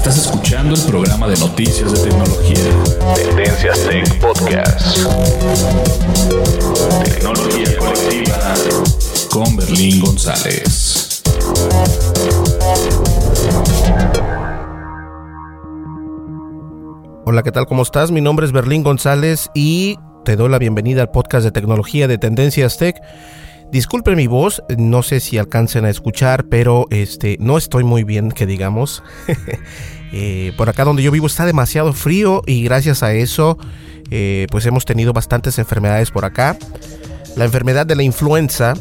Estás escuchando el programa de noticias de tecnología. Tendencias Tech Podcast. Tecnología colectiva con Berlín González. Hola, ¿qué tal? ¿Cómo estás? Mi nombre es Berlín González y te doy la bienvenida al podcast de tecnología de Tendencias Tech. Disculpe mi voz, no sé si alcancen a escuchar, pero este no estoy muy bien, que digamos. Eh, por acá donde yo vivo está demasiado frío y gracias a eso, eh, pues hemos tenido bastantes enfermedades por acá. La enfermedad de la influenza,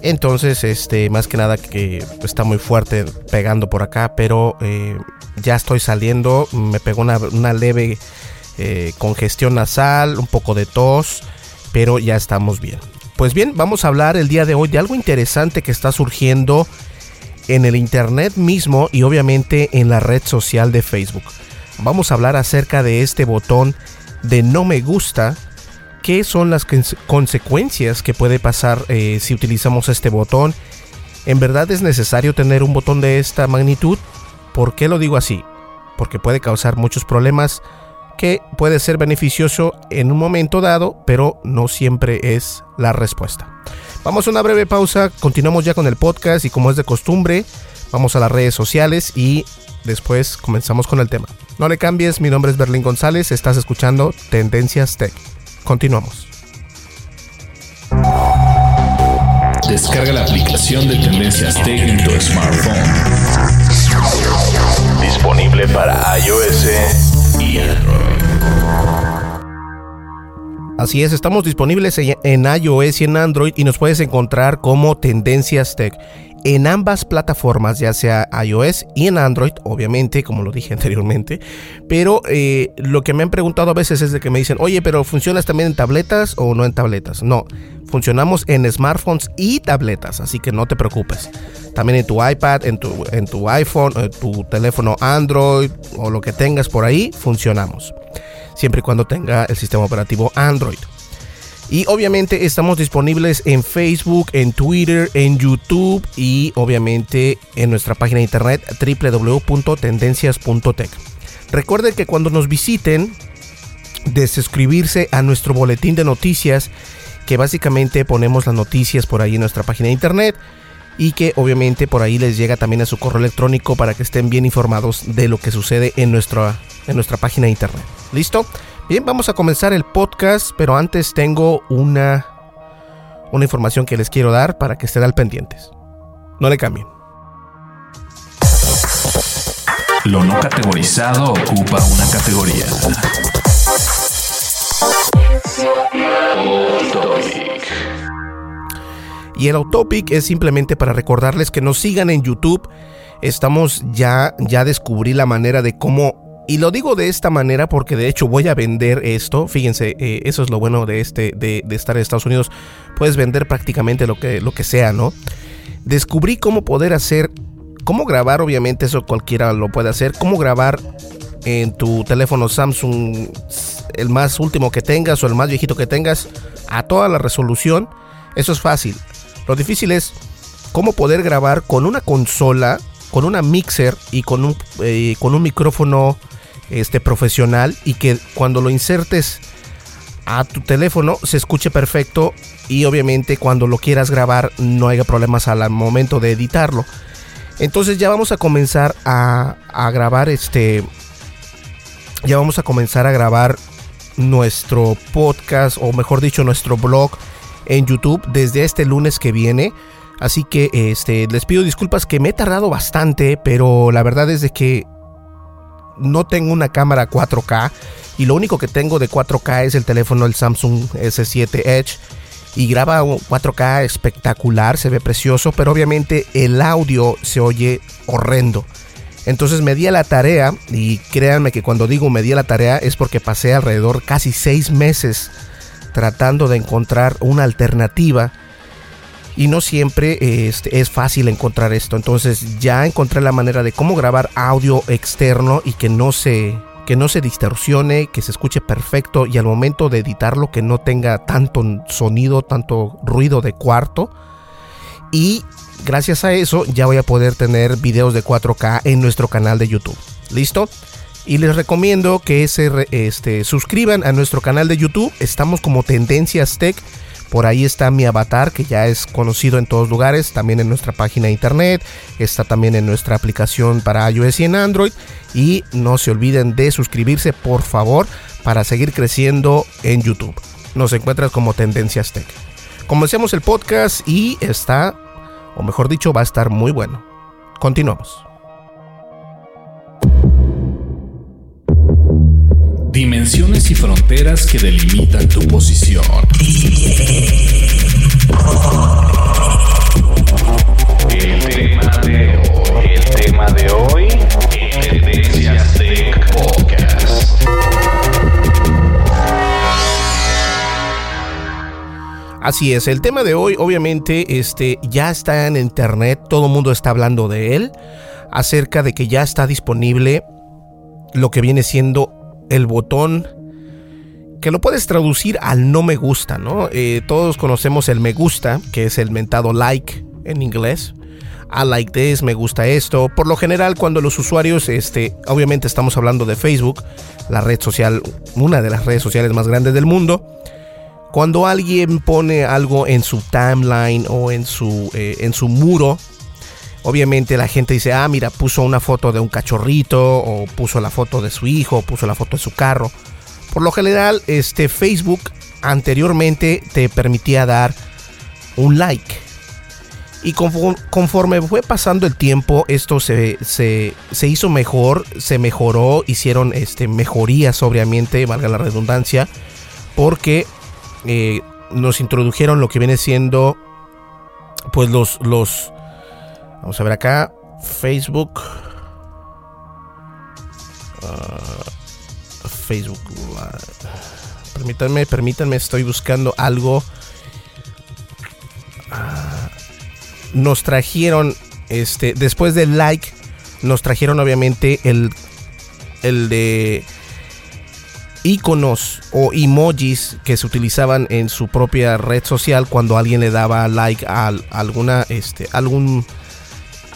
entonces, este, más que nada que está muy fuerte pegando por acá, pero eh, ya estoy saliendo. Me pegó una, leve congestión nasal, un poco de tos, pero ya estamos bien. Pues bien, vamos a hablar el día de hoy de algo interesante que está surgiendo en el internet mismo y obviamente en la red social de Facebook. Vamos a hablar acerca de este botón de no me gusta qué son las consecuencias que puede pasar eh, si utilizamos este botón. ¿En verdad es necesario tener un botón de esta magnitud? ¿Por qué lo digo así? Porque puede causar muchos problemas que puede ser beneficioso en un momento dado, pero no siempre es la respuesta. Vamos a una breve pausa, continuamos ya con el podcast y como es de costumbre, vamos a las redes sociales y después comenzamos con el tema. No le cambies, mi nombre es Berlín González, estás escuchando Tendencias Tech. Continuamos. Descarga la aplicación de Tendencias Tech en tu smartphone. Disponible para iOS. Así es, estamos disponibles en iOS y en Android y nos puedes encontrar como Tendencias Tech en ambas plataformas, ya sea iOS y en Android, obviamente, como lo dije anteriormente. Pero eh, lo que me han preguntado a veces es de que me dicen, oye, pero ¿funcionas también en tabletas o no en tabletas? No, funcionamos en smartphones y tabletas, así que no te preocupes. También en tu iPad, en tu, en tu iPhone, en tu teléfono Android o lo que tengas por ahí, funcionamos. Siempre y cuando tenga el sistema operativo Android. Y obviamente estamos disponibles en Facebook, en Twitter, en YouTube y obviamente en nuestra página de internet www.tendencias.tech. Recuerden que cuando nos visiten, de suscribirse a nuestro boletín de noticias, que básicamente ponemos las noticias por ahí en nuestra página de internet y que obviamente por ahí les llega también a su correo electrónico para que estén bien informados de lo que sucede en nuestra, en nuestra página de internet. ¿Listo? Bien, vamos a comenzar el podcast, pero antes tengo una, una información que les quiero dar para que estén al pendientes. No le cambien. Lo no categorizado ocupa una categoría. Y el Autopic es simplemente para recordarles que nos sigan en YouTube. Estamos ya, ya descubrí la manera de cómo y lo digo de esta manera porque de hecho voy a vender esto. Fíjense, eh, eso es lo bueno de este, de, estar en Estados Unidos. Puedes vender prácticamente lo que, lo que sea, ¿no? Descubrí cómo poder hacer, cómo grabar, obviamente eso cualquiera lo puede hacer. Cómo grabar en tu teléfono Samsung, el más último que tengas o el más viejito que tengas, a toda la resolución. Eso es fácil. Lo difícil es cómo poder grabar con una consola, con una mixer y con un, eh, con un micrófono este, profesional y que cuando lo insertes a tu teléfono se escuche perfecto y obviamente cuando lo quieras grabar no haya problemas al momento de editarlo. Entonces ya vamos a comenzar a, a grabar este... Ya vamos a comenzar a grabar nuestro podcast o mejor dicho nuestro blog en YouTube desde este lunes que viene. Así que este, les pido disculpas que me he tardado bastante, pero la verdad es de que no tengo una cámara 4K y lo único que tengo de 4K es el teléfono el Samsung S7 Edge y graba 4K espectacular, se ve precioso, pero obviamente el audio se oye horrendo. Entonces me di a la tarea y créanme que cuando digo me di a la tarea es porque pasé alrededor casi seis meses tratando de encontrar una alternativa y no siempre este, es fácil encontrar esto. Entonces ya encontré la manera de cómo grabar audio externo y que no se que no se distorsione, que se escuche perfecto y al momento de editarlo que no tenga tanto sonido, tanto ruido de cuarto. Y gracias a eso ya voy a poder tener videos de 4K en nuestro canal de YouTube. ¿Listo? Y les recomiendo que se este, suscriban a nuestro canal de YouTube. Estamos como Tendencias Tech por ahí está mi avatar que ya es conocido en todos lugares, también en nuestra página de internet, está también en nuestra aplicación para iOS y en Android. Y no se olviden de suscribirse por favor para seguir creciendo en YouTube. Nos encuentras como Tendencias Tech. Comencemos el podcast y está, o mejor dicho, va a estar muy bueno. Continuamos. Dimensiones y fronteras que delimitan tu posición. El tema de hoy, el tema de hoy, Tendencias Tech Podcast. Así es, el tema de hoy obviamente este, ya está en internet, todo el mundo está hablando de él, acerca de que ya está disponible lo que viene siendo el botón que lo puedes traducir al no me gusta, ¿no? Eh, todos conocemos el me gusta, que es el mentado like en inglés. I like this, me gusta esto. Por lo general, cuando los usuarios, este, obviamente estamos hablando de Facebook, la red social, una de las redes sociales más grandes del mundo. Cuando alguien pone algo en su timeline o en su, eh, en su muro, Obviamente la gente dice, ah, mira, puso una foto de un cachorrito, o puso la foto de su hijo, o puso la foto de su carro. Por lo general, este Facebook anteriormente te permitía dar un like. Y conforme fue pasando el tiempo, esto se, hizo mejor, se mejoró, hicieron este, mejorías, obviamente, valga la redundancia, porque eh, nos introdujeron lo que viene siendo, pues los, los, Vamos a ver acá. Facebook. Uh, Facebook. Permítanme, permítanme, estoy buscando algo. Uh, nos trajeron, este, después del like, nos trajeron obviamente el, el de iconos o emojis que se utilizaban en su propia red social cuando alguien le daba like a alguna, este, algún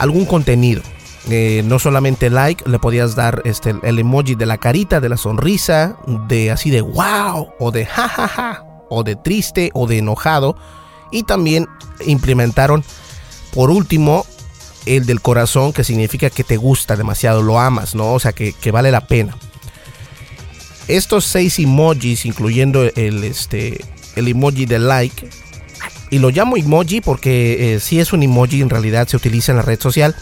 algún contenido. Eh, no solamente like, le podías dar este, el emoji de la carita, de la sonrisa, de así de wow, o de jajaja, o de triste, o de enojado. Y también implementaron, por último, el del corazón, que significa que te gusta demasiado, lo amas, ¿no? O sea, que, vale la pena. Estos seis emojis, incluyendo el, este, el emoji de like, y lo llamo emoji porque eh, si es un emoji, en realidad se utiliza en la red social.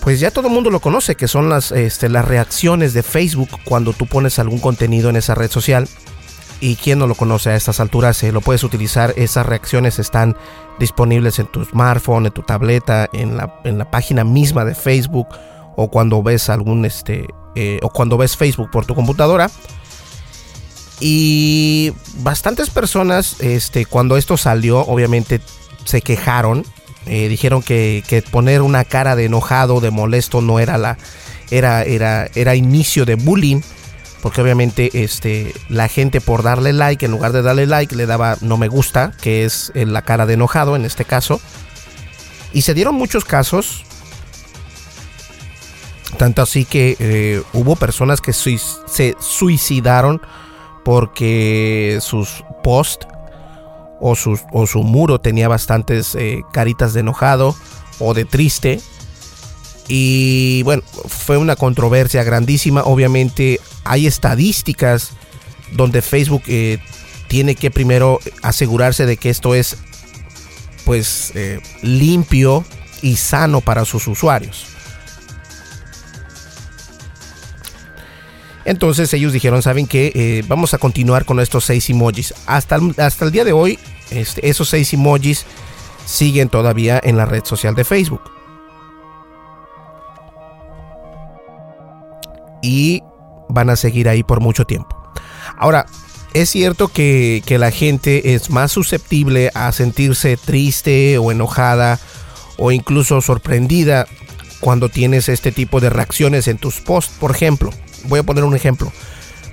Pues ya todo el mundo lo conoce, que son las, este, las reacciones de Facebook cuando tú pones algún contenido en esa red social. y quien no lo conoce a estas alturas, lo puedes utilizar. Esas reacciones están disponibles en tu smartphone, en tu tableta, en la, en la página misma de Facebook o cuando ves algún este eh, o cuando ves Facebook por tu computadora. Y bastantes personas, este, cuando esto salió, obviamente se quejaron. Eh, dijeron que, poner una cara de enojado, de molesto, no era la. Era, era, era inicio de bullying. Porque obviamente este, la gente por darle like, en lugar de darle like, le daba no me gusta, que es eh, la cara de enojado en este caso. Y se dieron muchos casos tanto así que eh, hubo personas que se suicidaron porque sus posts o, su muro tenía bastantes eh, caritas de enojado o de triste. Y bueno, fue una controversia grandísima. Obviamente hay estadísticas donde Facebook eh, tiene que primero asegurarse de que esto es pues limpio y sano para sus usuarios. Entonces ellos dijeron, ¿saben qué? Eh, vamos a continuar con estos seis emojis. Hasta, hasta el día de hoy, este, esos seis emojis siguen todavía en la red social de Facebook. Y van a seguir ahí por mucho tiempo. Ahora, es cierto que, que la gente es más susceptible a sentirse triste o enojada o incluso sorprendida cuando tienes este tipo de reacciones en tus posts, por ejemplo voy a poner un ejemplo.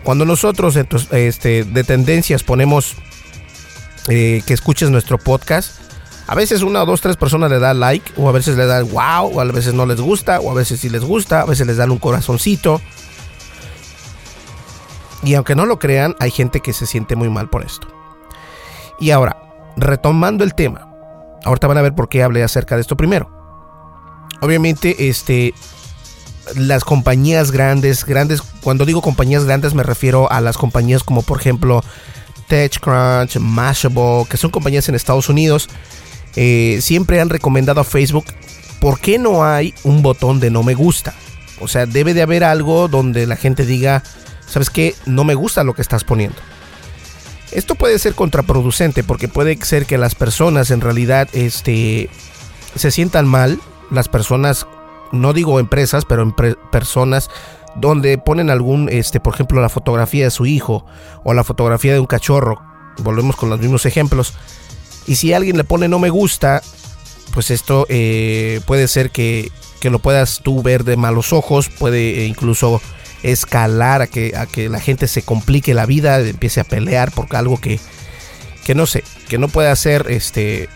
Cuando nosotros este, de tendencias ponemos eh, que escuches nuestro podcast, a veces una o dos, tres personas le dan like, o a veces le dan wow, o a veces no les gusta, o a veces sí les gusta, a veces les dan un corazoncito. Y aunque no lo crean, hay gente que se siente muy mal por esto. Y ahora, retomando el tema, ahorita van a ver por qué hablé acerca de esto primero. Obviamente, este, las compañías grandes, grandes, cuando digo compañías grandes me refiero a las compañías como por ejemplo TechCrunch, Mashable, que son compañías en Estados Unidos, eh, siempre han recomendado a Facebook, ¿por qué no hay un botón de no me gusta? O sea, debe de haber algo donde la gente diga, ¿sabes qué? No me gusta lo que estás poniendo. Esto puede ser contraproducente porque puede ser que las personas en realidad este, se sientan mal, las personas no digo empresas, pero personas donde ponen algún, este, por ejemplo, la fotografía de su hijo o la fotografía de un cachorro. Volvemos con los mismos ejemplos. Y si alguien le pone no me gusta, pues esto eh, puede ser que, que, lo puedas tú ver de malos ojos, puede incluso escalar a que, a que la gente se complique la vida, empiece a pelear por algo que, que no sé, que no puede ser este,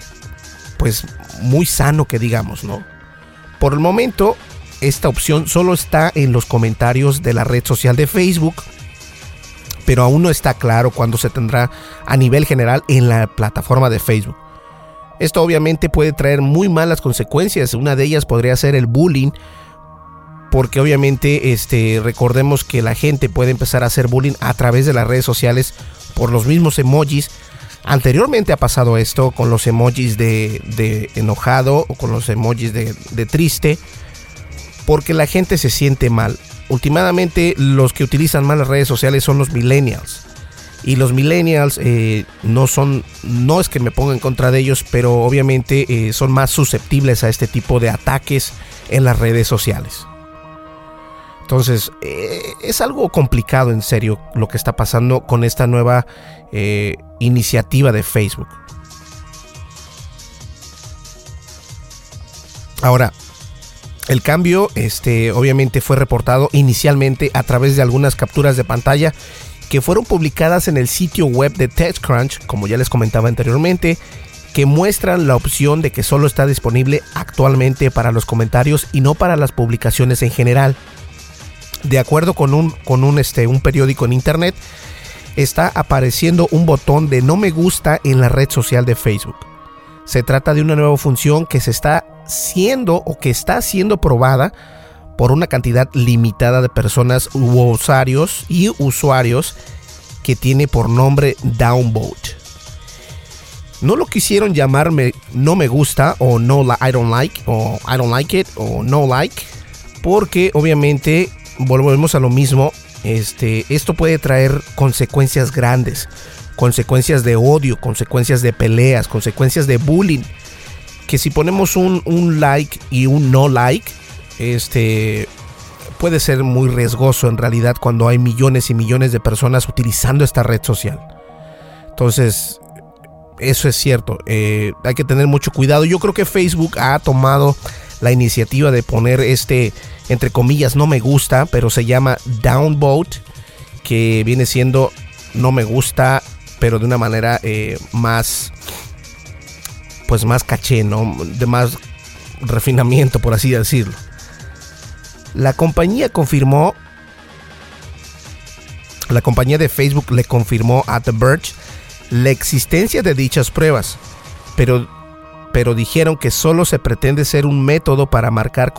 pues muy sano que digamos, ¿no? Por el momento, esta opción solo está en los comentarios de la red social de Facebook, pero aún no está claro cuándo se tendrá a nivel general en la plataforma de Facebook. Esto obviamente puede traer muy malas consecuencias. Una de ellas podría ser el bullying, porque obviamente este, recordemos que la gente puede empezar a hacer bullying a través de las redes sociales por los mismos emojis Anteriormente ha pasado esto con los emojis de, enojado o con los emojis de, triste, porque la gente se siente mal. Últimamente los que utilizan más las redes sociales son los millennials. Y los millennials eh, no son, no es que me ponga en contra de ellos, pero obviamente eh, son más susceptibles a este tipo de ataques en las redes sociales. Entonces, eh, es algo complicado en serio lo que está pasando con esta nueva iniciativa de Facebook. Ahora, el cambio, este, obviamente fue reportado inicialmente a través de algunas capturas de pantalla que fueron publicadas en el sitio web de TechCrunch, como ya les comentaba anteriormente, que muestran la opción de que solo está disponible actualmente para los comentarios y no para las publicaciones en general de acuerdo con un, con un, este, un periódico en internet, está apareciendo un botón de no me gusta en la red social de Facebook. Se trata de una nueva función que se está siendo o que está siendo probada por una cantidad limitada de personas u usuarios y usuarios que tiene por nombre Downvote. No lo quisieron llamarme no me gusta o no I don't like o I don't like it o no like porque obviamente volvemos a lo mismo. Este, esto puede traer consecuencias grandes, consecuencias de odio, consecuencias de peleas, consecuencias de bullying. Que si ponemos un, un like y un no like, este puede ser muy riesgoso en realidad cuando hay millones y millones de personas utilizando esta red social. Entonces, eso es cierto. Eh, hay que tener mucho cuidado. Yo creo que Facebook ha tomado la iniciativa de poner este, entre comillas, no me gusta, pero se llama downvote, que viene siendo no me gusta, pero de una manera eh, más, pues más caché, ¿no? De más refinamiento, por así decirlo. La compañía confirmó, la compañía de Facebook le confirmó a The Verge la existencia de dichas pruebas, pero, pero dijeron que solo se pretende ser un método para marcar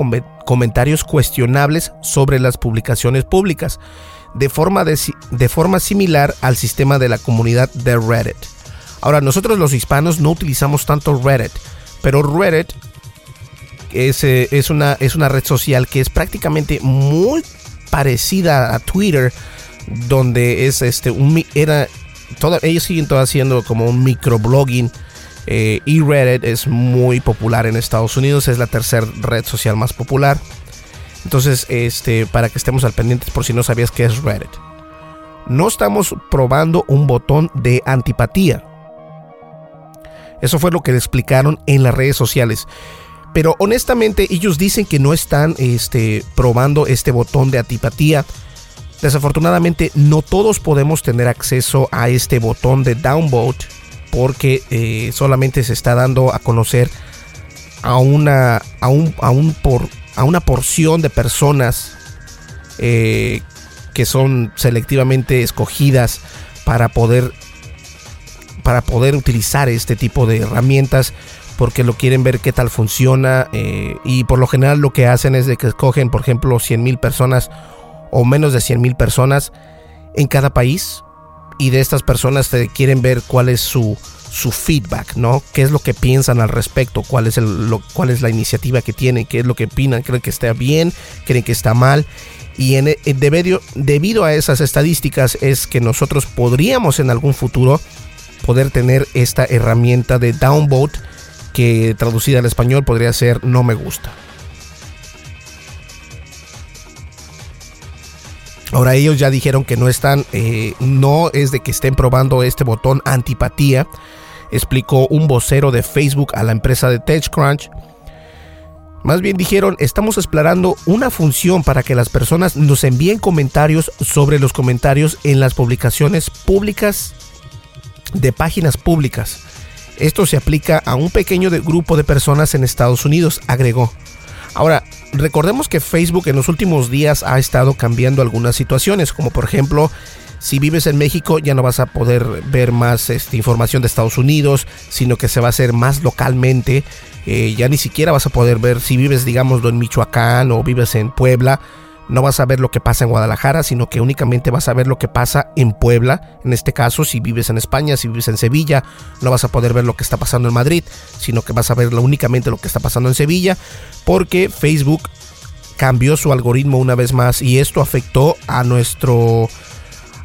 comentarios cuestionables sobre las publicaciones públicas, de forma, de, forma similar al sistema de la comunidad de Reddit. Ahora, nosotros los hispanos no utilizamos tanto Reddit, pero Reddit es, eh, es, una, es una red social que es prácticamente muy parecida a Twitter, donde es este un era ellos siguen todo haciendo como un microblogging. Eh, y Reddit es muy popular en Estados Unidos, es la tercera red social más popular. Entonces, este, para que estemos al pendiente por si no sabías qué es Reddit. No estamos probando un botón de antipatía. Eso fue lo que le explicaron en las redes sociales. Pero honestamente ellos dicen que no están este, probando este botón de antipatía Desafortunadamente no todos podemos tener acceso a este botón de downvote porque eh, solamente se está dando a conocer a una, a un, por, a una porción de personas eh, que son selectivamente escogidas para poder, para poder utilizar este tipo de herramientas porque lo quieren ver qué tal funciona eh, y por lo general lo que hacen es de que escogen por ejemplo 100 mil personas o menos de 100 mil personas en cada país y de estas personas te quieren ver cuál es su, su feedback, ¿no? ¿Qué es lo que piensan al respecto? ¿Cuál es, el, cuál es la iniciativa que tienen? ¿Qué es lo que opinan? ¿Creen que está bien? ¿Creen que está mal? Y en, debido, debido a esas estadísticas es que nosotros podríamos en algún futuro poder tener esta herramienta de downvote que traducida al español podría ser no me gusta. Ahora ellos ya dijeron que no están, eh, no es de que estén probando este botón antipatía, explicó un vocero de Facebook a la empresa de TechCrunch. Más bien dijeron, estamos explorando una función para que las personas nos envíen comentarios sobre los comentarios en las publicaciones públicas de páginas públicas. Esto se aplica a un pequeño grupo de personas en Estados Unidos, agregó. Ahora, recordemos que Facebook en los últimos días ha estado cambiando algunas situaciones, como por ejemplo, si vives en México ya no vas a poder ver más este, información de Estados Unidos, sino que se va a hacer más localmente. Eh, ya ni siquiera vas a poder ver si vives, digamos, en Michoacán o vives en Puebla no vas a ver lo que pasa en Guadalajara, sino que únicamente vas a ver lo que pasa en Puebla. En este caso, si vives en España, si vives en Sevilla, no vas a poder ver lo que está pasando en Madrid, sino que vas a ver únicamente lo que está pasando en Sevilla, porque Facebook cambió su algoritmo una vez más y esto afectó a nuestro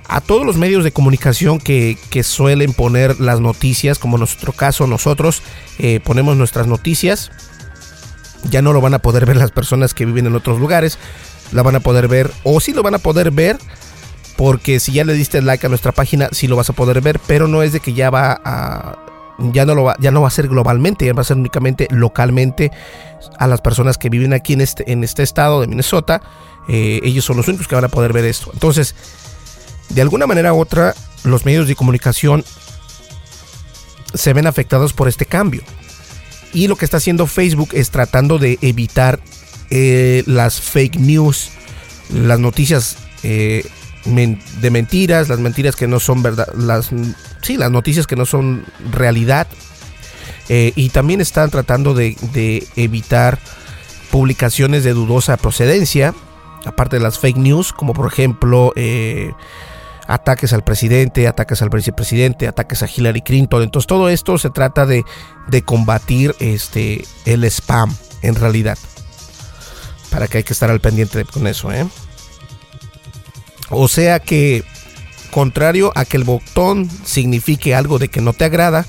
a todos los medios de comunicación que, suelen poner las noticias, como en nuestro caso nosotros eh, ponemos nuestras noticias, ya no lo van a poder ver las personas que viven en otros lugares, la van a poder ver o sí lo van a poder ver porque si ya le diste like a nuestra página sí lo vas a poder ver, pero no es de que ya va a ya no lo va, ya no va a ser globalmente, ya va a ser únicamente localmente a las personas que viven aquí en este, en este estado de Minnesota. Eh, ellos son los únicos que van a poder ver esto. Entonces, de alguna manera u otra, los medios de comunicación se ven afectados por este cambio. Y lo que está haciendo Facebook es tratando de evitar eh, las fake news, las noticias eh, de mentiras, las mentiras que no son verdad, las, sí, las noticias que no son realidad. Eh, y también están tratando de, evitar publicaciones de dudosa procedencia, aparte de las fake news, como por ejemplo ataques al presidente, ataques al vicepresidente, ataques a Hillary Clinton. Entonces todo esto se trata de, de combatir este, el spam en realidad para que hay que estar al pendiente con eso. ¿eh? O sea que, contrario a que el botón signifique algo de que no te agrada,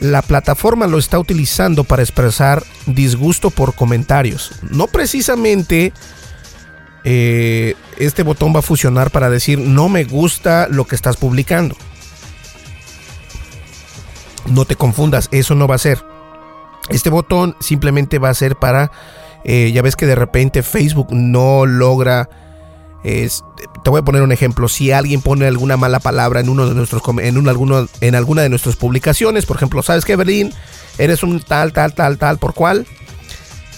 la plataforma lo está utilizando para expresar disgusto por comentarios. No precisamente eh, este botón va a funcionar para decir no me gusta lo que estás publicando. No te confundas, eso no va a ser. Este botón simplemente va a ser para, eh, ya ves que de repente Facebook no logra te voy a poner un ejemplo. Si alguien pone alguna mala palabra en uno de nuestros en un, en alguna de nuestras publicaciones, por ejemplo, ¿sabes qué, Berlín? Eres un tal, tal, tal, tal, por cual.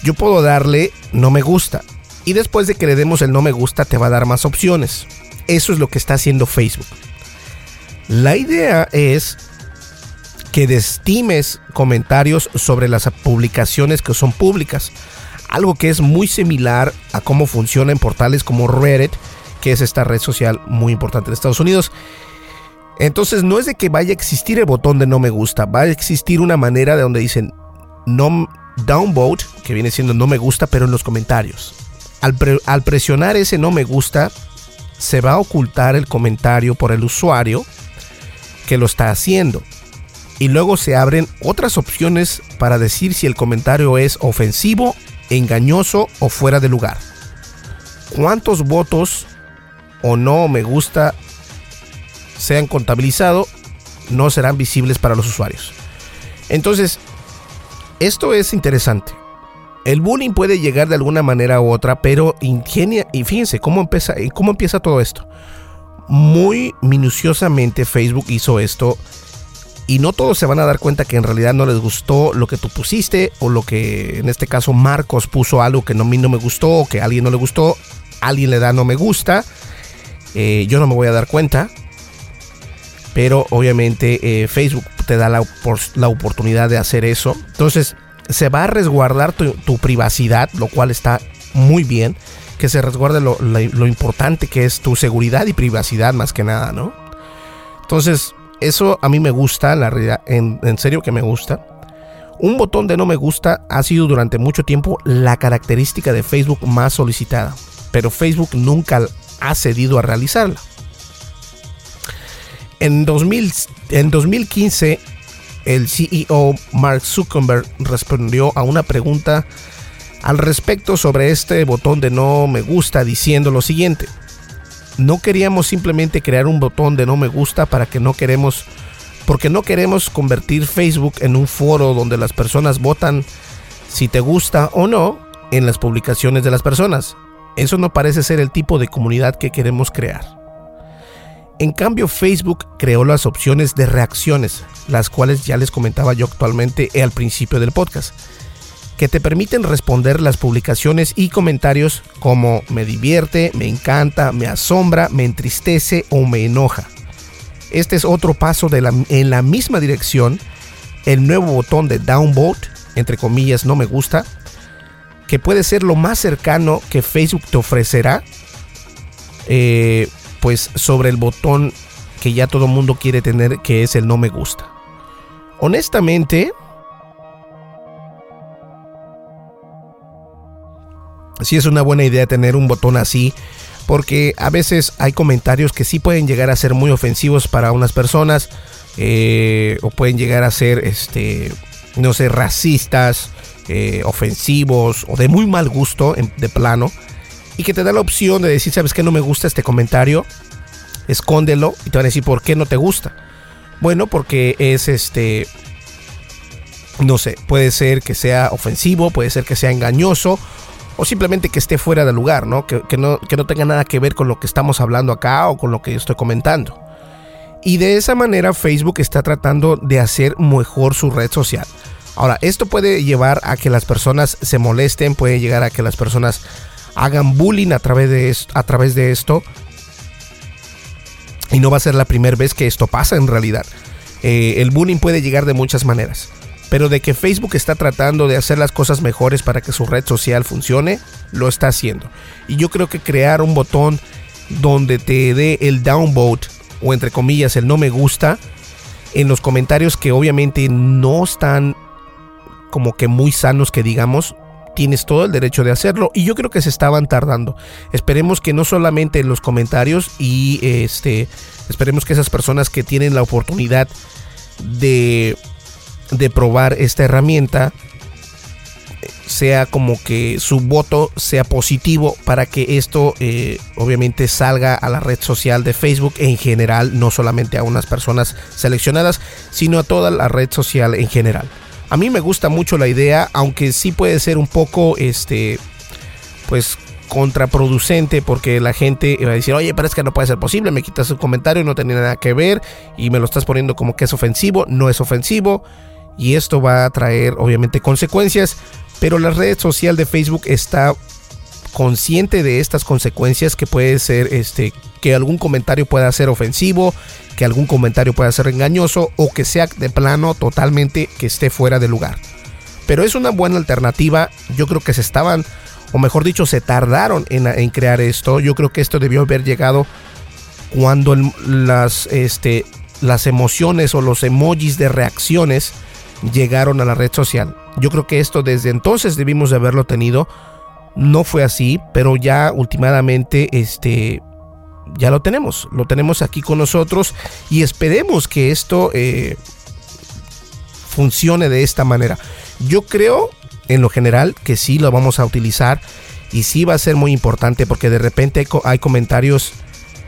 Yo puedo darle no me gusta. Y después de que le demos el no me gusta, te va a dar más opciones. Eso es lo que está haciendo Facebook. La idea es que destimes comentarios sobre las publicaciones que son públicas algo que es muy similar a cómo funciona en portales como Reddit, que es esta red social muy importante en Estados Unidos. Entonces no es de que vaya a existir el botón de no me gusta, va a existir una manera de donde dicen no downvote, que viene siendo no me gusta, pero en los comentarios. Al, al presionar ese no me gusta, se va a ocultar el comentario por el usuario que lo está haciendo. Y luego se abren otras opciones para decir si el comentario es ofensivo engañoso o fuera de lugar. ¿Cuántos votos o no me gusta sean contabilizados no serán visibles para los usuarios? Entonces, esto es interesante. El bullying puede llegar de alguna manera u otra, pero ingenia y fíjense cómo empieza, cómo empieza todo esto. Muy minuciosamente Facebook hizo esto y no todos se van a dar cuenta que en realidad no les gustó lo que tú pusiste o lo que en este caso Marcos puso algo que no, a mí no me gustó o que a alguien no le gustó, alguien le da no me gusta, eh, yo no me voy a dar cuenta, pero obviamente eh, Facebook te da la, la, oportunidad de hacer eso, entonces se va a resguardar tu, privacidad, lo cual está muy bien, que se resguarde lo, lo importante que es tu seguridad y privacidad más que nada, ¿no? Entonces, eso a mí me gusta, la en, serio que me gusta. Un botón de no me gusta ha sido durante mucho tiempo la característica de Facebook más solicitada, pero Facebook nunca ha cedido a realizarla. En, 2000, en 2015, el CEO Mark Zuckerberg respondió a una pregunta al respecto sobre este botón de no me gusta diciendo lo siguiente no queríamos simplemente crear un botón de no me gusta para que no queremos, porque no queremos convertir Facebook en un foro donde las personas votan si te gusta o no en las publicaciones de las personas. Eso no parece ser el tipo de comunidad que queremos crear. En cambio, Facebook creó las opciones de reacciones, las cuales ya les comentaba yo actualmente al principio del podcast que te permiten responder las publicaciones y comentarios como me divierte, me encanta, me asombra, me entristece o me enoja. Este es otro paso en la misma dirección. El nuevo botón de downvote, entre comillas, no me gusta, que puede ser lo más cercano que Facebook te ofrecerá, eh, pues sobre el botón que ya todo mundo quiere tener, que es el no me gusta. Honestamente, sí es una buena idea tener un botón así porque a veces hay comentarios que sí pueden llegar a ser muy ofensivos para unas personas eh, o pueden llegar a ser, este, no sé, racistas, eh, ofensivos o de muy mal gusto de plano y que te da la opción de decir, sabes que no me gusta este comentario, escóndelo y te van a decir por qué no te gusta. Bueno, porque es este, no sé, puede ser que sea ofensivo, puede ser que sea engañoso o simplemente que esté fuera de lugar, ¿no? Que, no, que no tenga nada que ver con lo que estamos hablando acá o con lo que estoy comentando. Y de esa manera Facebook está tratando de hacer mejor su red social. Ahora, esto puede llevar a que las personas se molesten, puede llegar a que las personas hagan bullying a través de, a través de esto. Y no va a ser la primera vez que esto pasa en realidad. Eh, el bullying puede llegar de muchas maneras pero de que Facebook está tratando de hacer las cosas mejores para que su red social funcione, lo está haciendo. Y yo creo que crear un botón donde te dé el downvote o entre comillas el no me gusta en los comentarios que obviamente no están como que muy sanos que digamos, tienes todo el derecho de hacerlo y yo creo que se estaban tardando. Esperemos que no solamente en los comentarios y este esperemos que esas personas que tienen la oportunidad de de probar esta herramienta sea como que su voto sea positivo para que esto eh, obviamente salga a la red social de Facebook en general, no solamente a unas personas seleccionadas, sino a toda la red social en general. A mí me gusta mucho la idea, aunque sí puede ser un poco, este, pues contraproducente porque la gente va a decir, oye, pero es que no puede ser posible, me quitas un comentario, no tiene nada que ver y me lo estás poniendo como que es ofensivo, no es ofensivo y esto va a traer obviamente consecuencias, pero la red social de Facebook está consciente de estas consecuencias que puede ser este que algún comentario pueda ser ofensivo, que algún comentario pueda ser engañoso o que sea de plano totalmente que esté fuera de lugar. Pero es una buena alternativa, yo creo que se estaban, o mejor dicho, se tardaron en, crear esto, yo creo que esto debió haber llegado cuando las, este, las emociones o los emojis de reacciones llegaron a la red social. Yo creo que esto desde entonces debimos de haberlo tenido. No fue así, pero ya últimamente este ya lo tenemos, lo tenemos aquí con nosotros y esperemos que esto eh, funcione de esta manera. Yo creo en lo general que sí lo vamos a utilizar y sí va a ser muy importante porque de repente hay comentarios,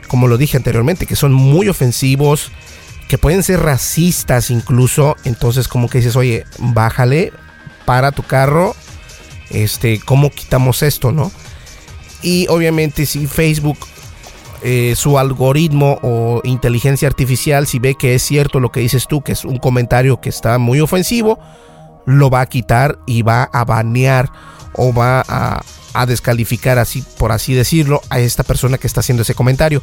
como lo dije anteriormente, que son muy ofensivos, que pueden ser racistas incluso. Entonces como que dices, oye, bájale, para tu carro, este, ¿cómo quitamos esto, no? Y obviamente si Facebook, eh, su algoritmo o inteligencia artificial, si ve que es cierto lo que dices tú, que es un comentario que está muy ofensivo, lo va a quitar y va a banear o va a, descalificar así, por así decirlo, a esta persona que está haciendo ese comentario.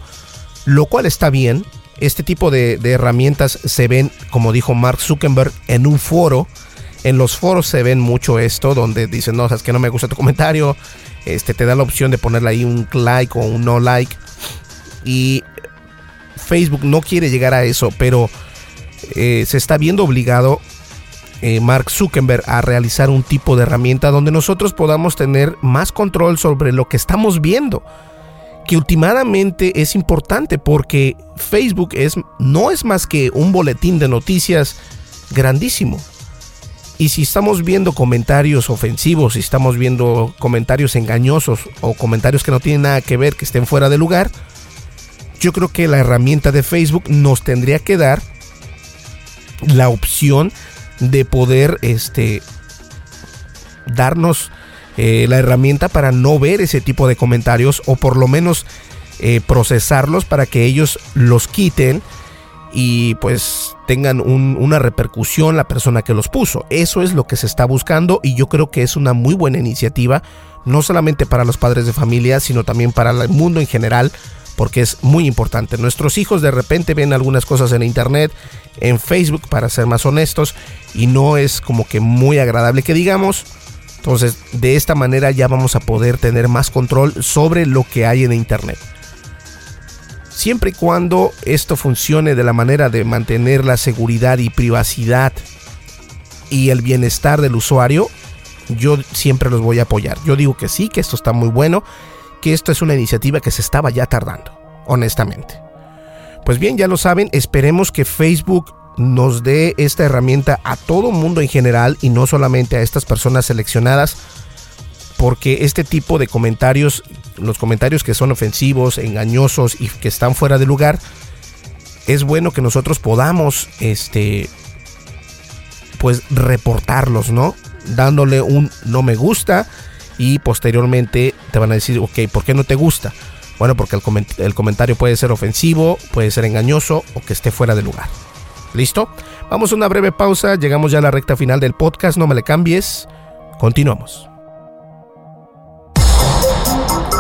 Lo cual está bien. Este tipo de, herramientas se ven, como dijo Mark Zuckerberg, en un foro en los foros se ven mucho esto, donde dicen, no, sabes que no me gusta tu comentario. Este te da la opción de ponerle ahí un like o un no like. Y Facebook no quiere llegar a eso, pero eh, se está viendo obligado eh, Mark Zuckerberg a realizar un tipo de herramienta donde nosotros podamos tener más control sobre lo que estamos viendo. Que últimamente es importante porque Facebook es, no es más que un boletín de noticias grandísimo. Y si estamos viendo comentarios ofensivos, si estamos viendo comentarios engañosos o comentarios que no tienen nada que ver, que estén fuera de lugar, yo creo que la herramienta de Facebook nos tendría que dar la opción de poder este, darnos eh, la herramienta para no ver ese tipo de comentarios o por lo menos eh, procesarlos para que ellos los quiten y pues tengan una repercusión la persona que los puso. Eso es lo que se está buscando y yo creo que es una muy buena iniciativa, no solamente para los padres de familia, sino también para el mundo en general, porque es muy importante. Nuestros hijos de repente ven algunas cosas en internet, en Facebook, para ser más honestos, y no es como que muy agradable que digamos. Entonces, de esta manera ya vamos a poder tener más control sobre lo que hay en internet siempre y cuando esto funcione de la manera de mantener la seguridad y privacidad y el bienestar del usuario, yo siempre los voy a apoyar. Yo digo que sí, que esto está muy bueno, que esto es una iniciativa que se estaba ya tardando, honestamente. Pues bien, ya lo saben, esperemos que Facebook nos dé esta herramienta a todo mundo en general y no solamente a estas personas seleccionadas porque este tipo de comentarios, los comentarios que son ofensivos, engañosos y que están fuera de lugar, es bueno que nosotros podamos, este, pues reportarlos, ¿no? Dándole un no me gusta y posteriormente te van a decir, ok, ¿por qué no te gusta? Bueno, porque el, el comentario puede ser ofensivo, puede ser engañoso o que esté fuera de lugar. ¿Listo? Vamos a una breve pausa, llegamos ya a la recta final del podcast, no me le cambies, continuamos.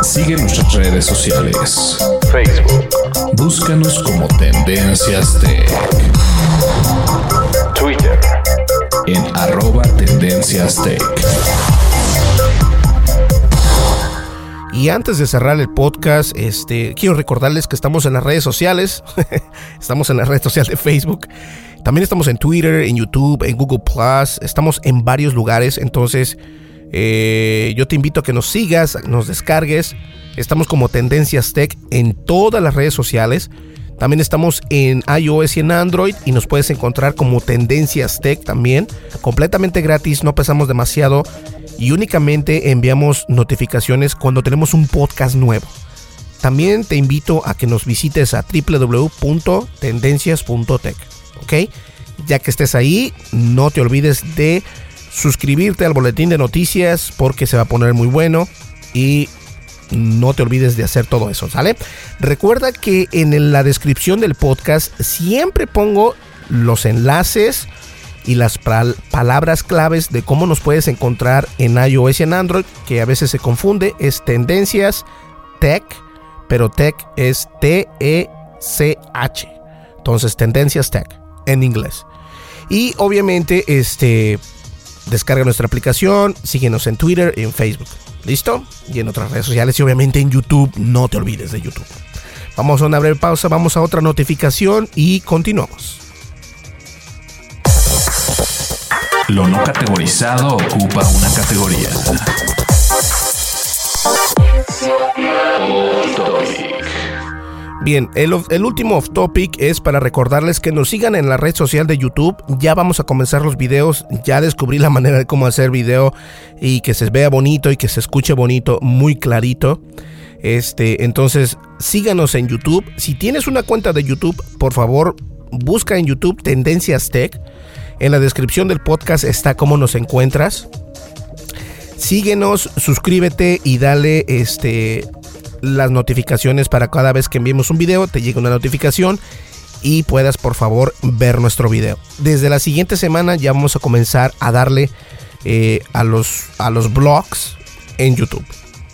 Sigue nuestras redes sociales. Facebook. Búscanos como Tendencias Tech. Twitter. En arroba Tendencias Tech. Y antes de cerrar el podcast, este, quiero recordarles que estamos en las redes sociales. estamos en la red social de Facebook. También estamos en Twitter, en YouTube, en Google Plus. Estamos en varios lugares. Entonces, Eh, yo te invito a que nos sigas, nos descargues. Estamos como Tendencias Tech en todas las redes sociales. También estamos en iOS y en Android y nos puedes encontrar como Tendencias Tech también. Completamente gratis, no pesamos demasiado y únicamente enviamos notificaciones cuando tenemos un podcast nuevo. También te invito a que nos visites a www.tendencias.tech. ¿Ok? Ya que estés ahí, no te olvides de suscribirte al boletín de noticias porque se va a poner muy bueno y no te olvides de hacer todo eso, ¿sale? Recuerda que en la descripción del podcast siempre pongo los enlaces y las palabras claves de cómo nos puedes encontrar en iOS y en Android, que a veces se confunde, es tendencias tech, pero tech es T-E-C-H. Entonces, tendencias tech en inglés. Y obviamente, este, descarga nuestra aplicación, síguenos en Twitter y en Facebook. ¿Listo? Y en otras redes sociales y obviamente en YouTube. No te olvides de YouTube. Vamos a una breve pausa, vamos a otra notificación y continuamos. Lo no categorizado ocupa una categoría. Bien, el, último off topic es para recordarles que nos sigan en la red social de YouTube. Ya vamos a comenzar los videos. Ya descubrí la manera de cómo hacer video y que se vea bonito y que se escuche bonito, muy clarito. Este, entonces, síganos en YouTube. Si tienes una cuenta de YouTube, por favor, busca en YouTube Tendencias Tech. En la descripción del podcast está cómo nos encuentras. Síguenos, suscríbete y dale este las notificaciones para cada vez que enviemos un video, te llegue una notificación y puedas por favor ver nuestro video. Desde la siguiente semana ya vamos a comenzar a darle eh, a, los, a los blogs en YouTube.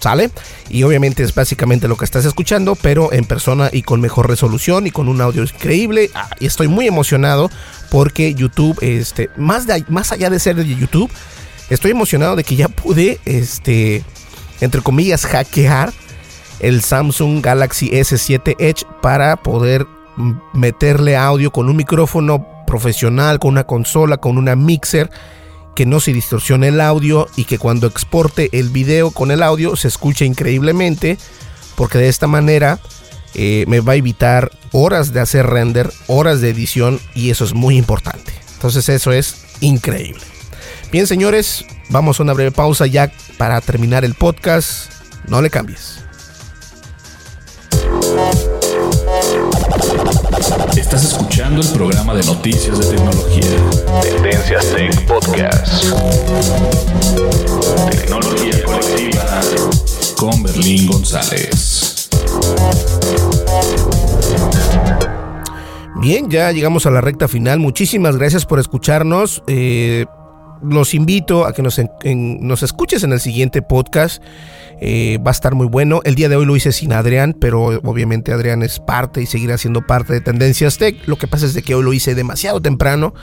¿Sale? Y obviamente es básicamente lo que estás escuchando, pero en persona y con mejor resolución y con un audio increíble. Ah, y estoy muy emocionado porque YouTube, este, más, de, más allá de ser de YouTube, estoy emocionado de que ya pude, este, entre comillas, hackear el Samsung Galaxy S7 Edge para poder meterle audio con un micrófono profesional, con una consola, con una mixer que no se distorsione el audio y que cuando exporte el video con el audio se escuche increíblemente porque de esta manera eh, me va a evitar horas de hacer render, horas de edición y eso es muy importante. Entonces eso es increíble. Bien señores, vamos a una breve pausa ya para terminar el podcast. No le cambies. Estás escuchando el programa de noticias de tecnología. Tendencias Tech Podcast. Tecnología colectiva con Berlín González. Bien, ya llegamos a la recta final. Muchísimas gracias por escucharnos. Eh, los invito a que nos, escuches en el siguiente podcast. Eh, va a estar muy bueno. El día de hoy lo hice sin Adrián, pero obviamente Adrián es parte y seguirá siendo parte de Tendencias Tech. Lo que pasa es de que hoy lo hice demasiado temprano.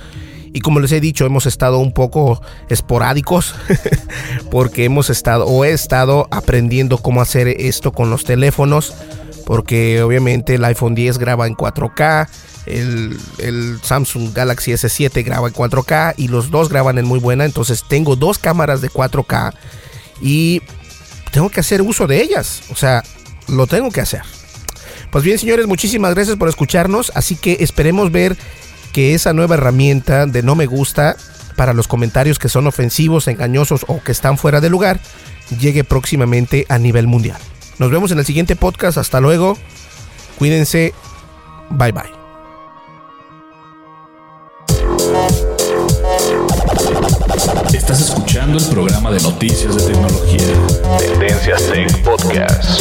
Y como les he dicho, hemos estado un poco esporádicos porque hemos estado o he estado aprendiendo cómo hacer esto con los teléfonos. Porque obviamente el iPhone 10 graba en 4K, el, el, Samsung Galaxy S7 graba en 4K y los dos graban en muy buena. Entonces tengo dos cámaras de 4K y tengo que hacer uso de ellas. O sea, lo tengo que hacer. Pues bien, señores, muchísimas gracias por escucharnos. Así que esperemos ver que esa nueva herramienta de no me gusta para los comentarios que son ofensivos, engañosos o que están fuera de lugar llegue próximamente a nivel mundial. Nos vemos en el siguiente podcast. Hasta luego. Cuídense. Bye bye. Estás escuchando el programa de noticias de tecnología. Tendencias Tech Podcast.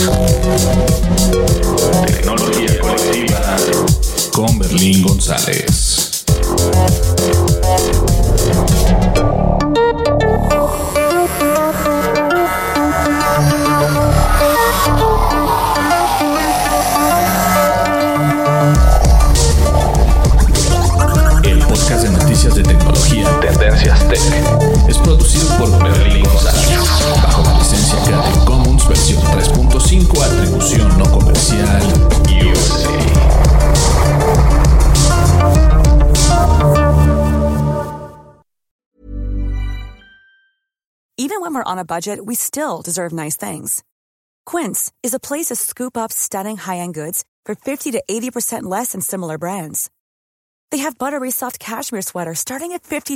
Tecnología colectiva con Berlín González. Tech es producido por Berlín González, bajo la licencia Creative Commons versión 3.5, atribución no comercial Even when we're on a budget, we still deserve nice things. Quince is a place to scoop up stunning high-end goods for 50 to 80% less than similar brands. They have buttery soft cashmere sweaters starting at $50